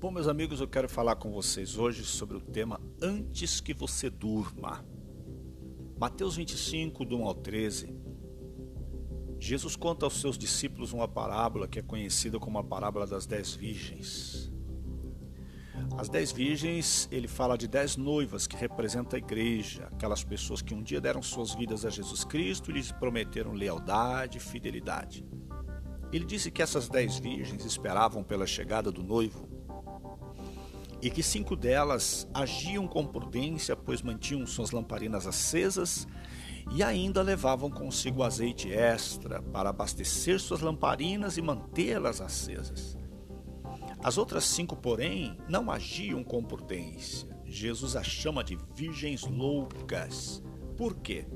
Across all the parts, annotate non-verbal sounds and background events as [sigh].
Bom, meus amigos, eu quero falar com vocês hoje sobre o tema Antes que você durma. Mateus 25, do 1 ao 13. Jesus conta aos seus discípulos uma parábola que é conhecida como a parábola das dez virgens. As dez virgens, ele fala de dez noivas que representam a igreja, aquelas pessoas que um dia deram suas vidas a Jesus Cristo e lhes prometeram lealdade e fidelidade. Ele disse que essas dez virgens esperavam pela chegada do noivo e que cinco delas agiam com prudência, pois mantinham suas lamparinas acesas e ainda levavam consigo azeite extra para abastecer suas lamparinas e mantê-las acesas. As outras cinco, porém, não agiam com prudência. Jesus as chama de virgens loucas. Por quê?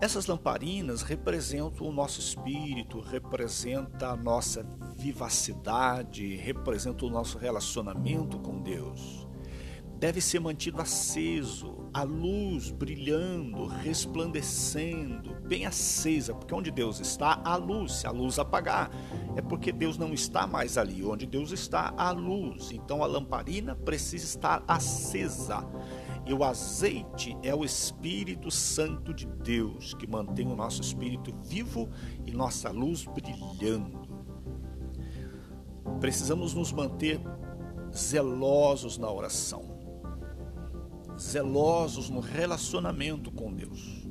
Essas lamparinas representam o nosso espírito, representa a nossa vivacidade, representa o nosso relacionamento com Deus. Deve ser mantido aceso, a luz brilhando, resplandecendo, bem acesa, porque onde Deus está, há luz. Se a luz apagar, é porque Deus não está mais ali. Onde Deus está, há luz. Então a lamparina precisa estar acesa. E o azeite é o Espírito Santo de Deus que mantém o nosso espírito vivo e nossa luz brilhando. Precisamos nos manter zelosos na oração, zelosos no relacionamento com Deus.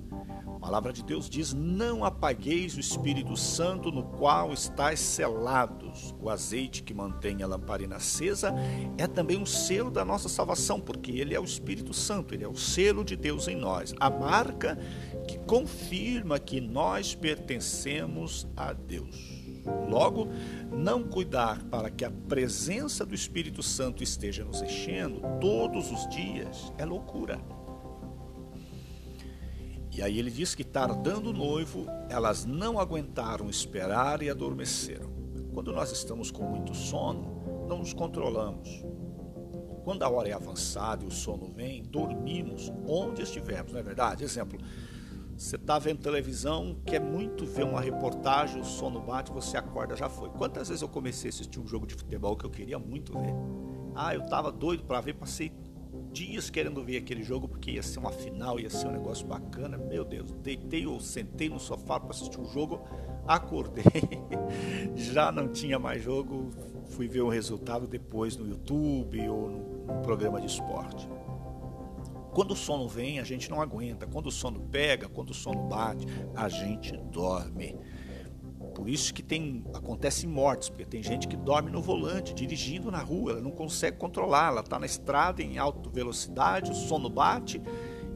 A palavra de Deus diz: Não apagueis o Espírito Santo, no qual estáis selados. O azeite que mantém a lamparina acesa é também um selo da nossa salvação, porque ele é o Espírito Santo, ele é o selo de Deus em nós, a marca que confirma que nós pertencemos a Deus. Logo, não cuidar para que a presença do Espírito Santo esteja nos enchendo todos os dias é loucura. E aí ele diz que tardando o noivo, elas não aguentaram esperar e adormeceram. Quando nós estamos com muito sono, não nos controlamos. Quando a hora é avançada e o sono vem, dormimos onde estivermos, não é verdade? Exemplo, você está vendo televisão, quer muito ver uma reportagem, o sono bate, você acorda, já foi. Quantas vezes eu comecei a assistir um jogo de futebol que eu queria muito ver? Ah, eu estava doido para ver, passei dias querendo ver aquele jogo porque ia ser uma final, ia ser um negócio bacana. Meu Deus, deitei ou sentei no sofá para assistir o jogo, acordei, [laughs] já não tinha mais jogo, fui ver o resultado depois no YouTube ou no programa de esporte. Quando o sono vem, a gente não aguenta. Quando o sono pega, quando o sono bate, a gente dorme. Por isso que tem acontecem mortes, porque tem gente que dorme no volante, dirigindo na rua, ela não consegue controlar, ela está na estrada em alta velocidade, o sono bate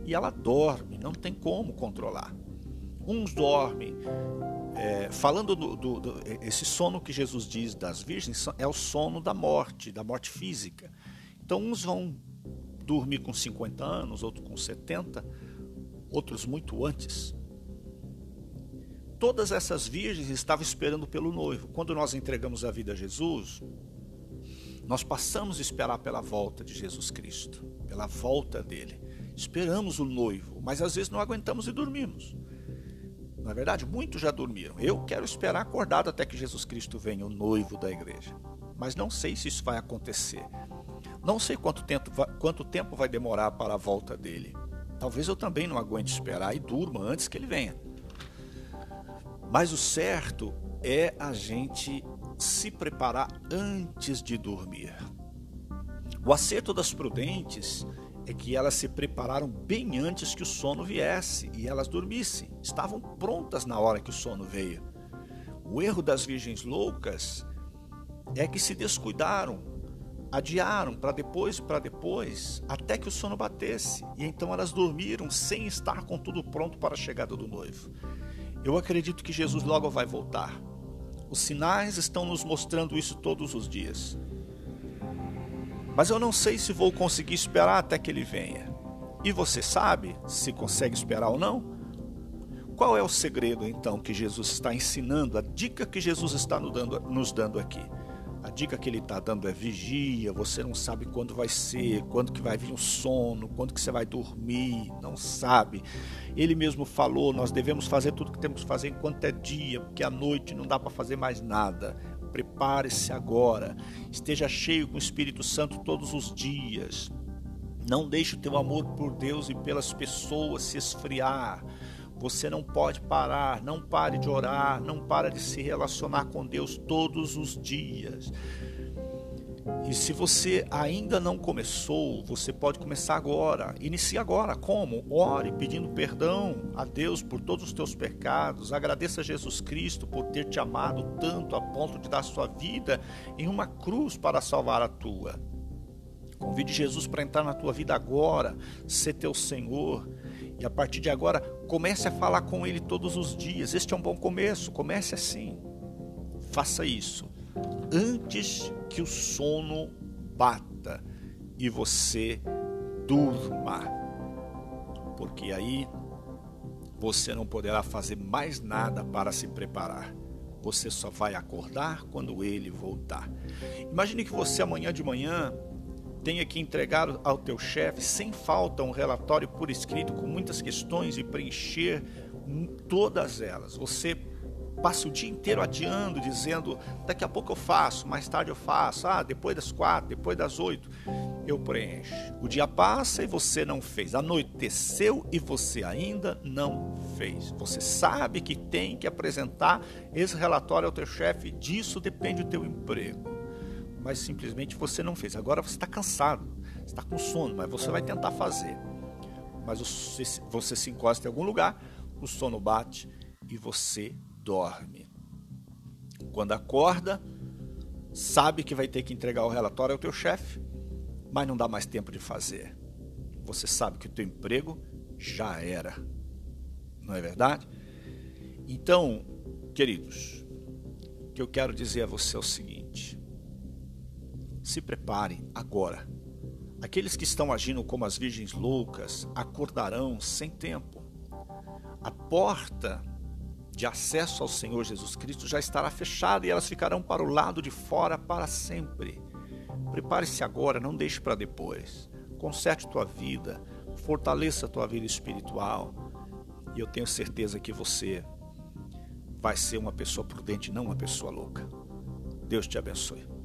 e ela dorme, não tem como controlar. Uns dormem, é, falando do, do, do, esse sono que Jesus diz das virgens é o sono da morte, da morte física. Então uns vão dormir com 50 anos, outros com 70, outros muito antes todas essas virgens estavam esperando pelo noivo. Quando nós entregamos a vida a Jesus, nós passamos a esperar pela volta de Jesus Cristo, pela volta dele. Esperamos o noivo, mas às vezes não aguentamos e dormimos. Na verdade, muitos já dormiram. Eu quero esperar acordado até que Jesus Cristo venha, o noivo da igreja. Mas não sei se isso vai acontecer. Não sei quanto tempo, quanto tempo vai demorar para a volta dele. Talvez eu também não aguente esperar e durma antes que ele venha. Mas o certo é a gente se preparar antes de dormir. O acerto das prudentes é que elas se prepararam bem antes que o sono viesse e elas dormissem. Estavam prontas na hora que o sono veio. O erro das virgens loucas é que se descuidaram, adiaram para depois para depois, até que o sono batesse, e então elas dormiram sem estar com tudo pronto para a chegada do noivo. Eu acredito que Jesus logo vai voltar. Os sinais estão nos mostrando isso todos os dias. Mas eu não sei se vou conseguir esperar até que ele venha. E você sabe se consegue esperar ou não? Qual é o segredo então que Jesus está ensinando, a dica que Jesus está nos dando aqui? A dica que ele está dando é vigia, você não sabe quando vai ser, quando que vai vir o sono, quando que você vai dormir, não sabe. Ele mesmo falou, nós devemos fazer tudo que temos que fazer enquanto é dia, porque à noite não dá para fazer mais nada. Prepare-se agora. Esteja cheio com o Espírito Santo todos os dias. Não deixe o teu amor por Deus e pelas pessoas se esfriar. Você não pode parar, não pare de orar, não pare de se relacionar com Deus todos os dias. E se você ainda não começou, você pode começar agora. Inicie agora. Como? Ore pedindo perdão a Deus por todos os teus pecados. Agradeça a Jesus Cristo por ter te amado tanto a ponto de dar sua vida em uma cruz para salvar a tua. Convide Jesus para entrar na tua vida agora, ser teu Senhor. E a partir de agora, comece a falar com Ele todos os dias. Este é um bom começo. Comece assim. Faça isso antes que o sono bata e você durma. Porque aí você não poderá fazer mais nada para se preparar. Você só vai acordar quando ele voltar. Imagine que você amanhã de manhã tenha que entregar ao teu chefe sem falta um relatório por escrito com muitas questões e preencher todas elas. Você passa o dia inteiro adiando, dizendo daqui a pouco eu faço, mais tarde eu faço, ah, depois das quatro, depois das oito, eu preencho. O dia passa e você não fez, anoiteceu e você ainda não fez. Você sabe que tem que apresentar esse relatório ao teu chefe, disso depende o teu emprego. Mas simplesmente você não fez. Agora você está cansado, está com sono, mas você vai tentar fazer. Mas você se encosta em algum lugar, o sono bate e você dorme. Quando acorda, sabe que vai ter que entregar o relatório ao teu chefe, mas não dá mais tempo de fazer. Você sabe que o teu emprego já era. Não é verdade? Então, queridos, o que eu quero dizer a você é o seguinte: se preparem agora. Aqueles que estão agindo como as virgens loucas acordarão sem tempo. A porta de acesso ao Senhor Jesus Cristo já estará fechada e elas ficarão para o lado de fora para sempre. Prepare-se agora, não deixe para depois. Conserte tua vida, fortaleça tua vida espiritual. E eu tenho certeza que você vai ser uma pessoa prudente, não uma pessoa louca. Deus te abençoe.